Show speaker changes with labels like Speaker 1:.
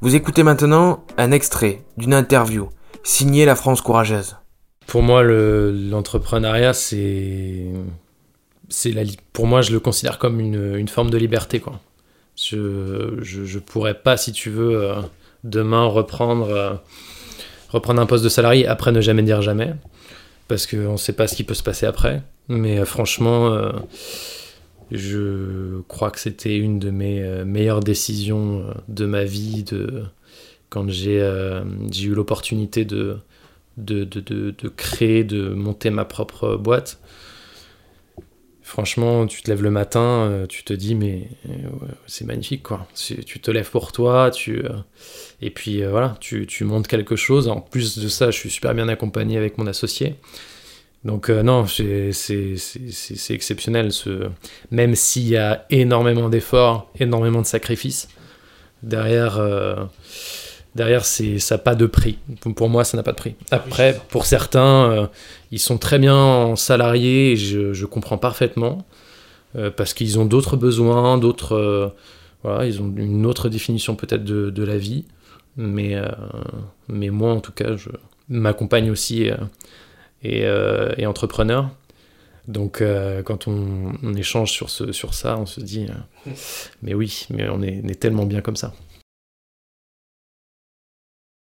Speaker 1: Vous écoutez maintenant un extrait d'une interview signée La France Courageuse.
Speaker 2: Pour moi, l'entrepreneuriat, c'est. c'est pour moi, je le considère comme une, forme de liberté. Quoi. Je, je, pourrais pas, si tu veux, euh, demain reprendre, euh, reprendre un poste de salarié après ne jamais dire jamais. Parce qu'on ne sait pas ce qui peut se passer après. Mais euh, franchement, je crois que c'était une de mes meilleures décisions de ma vie de, quand j'ai eu l'opportunité de, de, de, de, créer, de monter ma propre boîte. Franchement, tu te lèves le matin, euh, tu te dis, mais euh, c'est magnifique, quoi. Tu te lèves pour toi, tu, euh, et puis voilà, tu, tu, montes quelque chose. En plus de ça, je suis super bien accompagné avec mon associé. Donc non, c'est exceptionnel. Ce... Même s'il y a énormément d'efforts, énormément de sacrifices, derrière derrière, c'est, ça n'a pas de prix. Pour moi, ça n'a pas de prix. Après, pour certains, euh, ils sont très bien salariés et je, je comprends parfaitement euh, parce qu'ils ont d'autres besoins, d'autres. Euh, voilà, ils ont une autre définition peut-être de, de, la vie. Mais, mais moi, en tout cas, je m'accompagne aussi et, et, entrepreneur. Donc, quand on, on, échange sur, ce, sur ça, on se dit Mais oui, mais on est, on est tellement bien comme ça.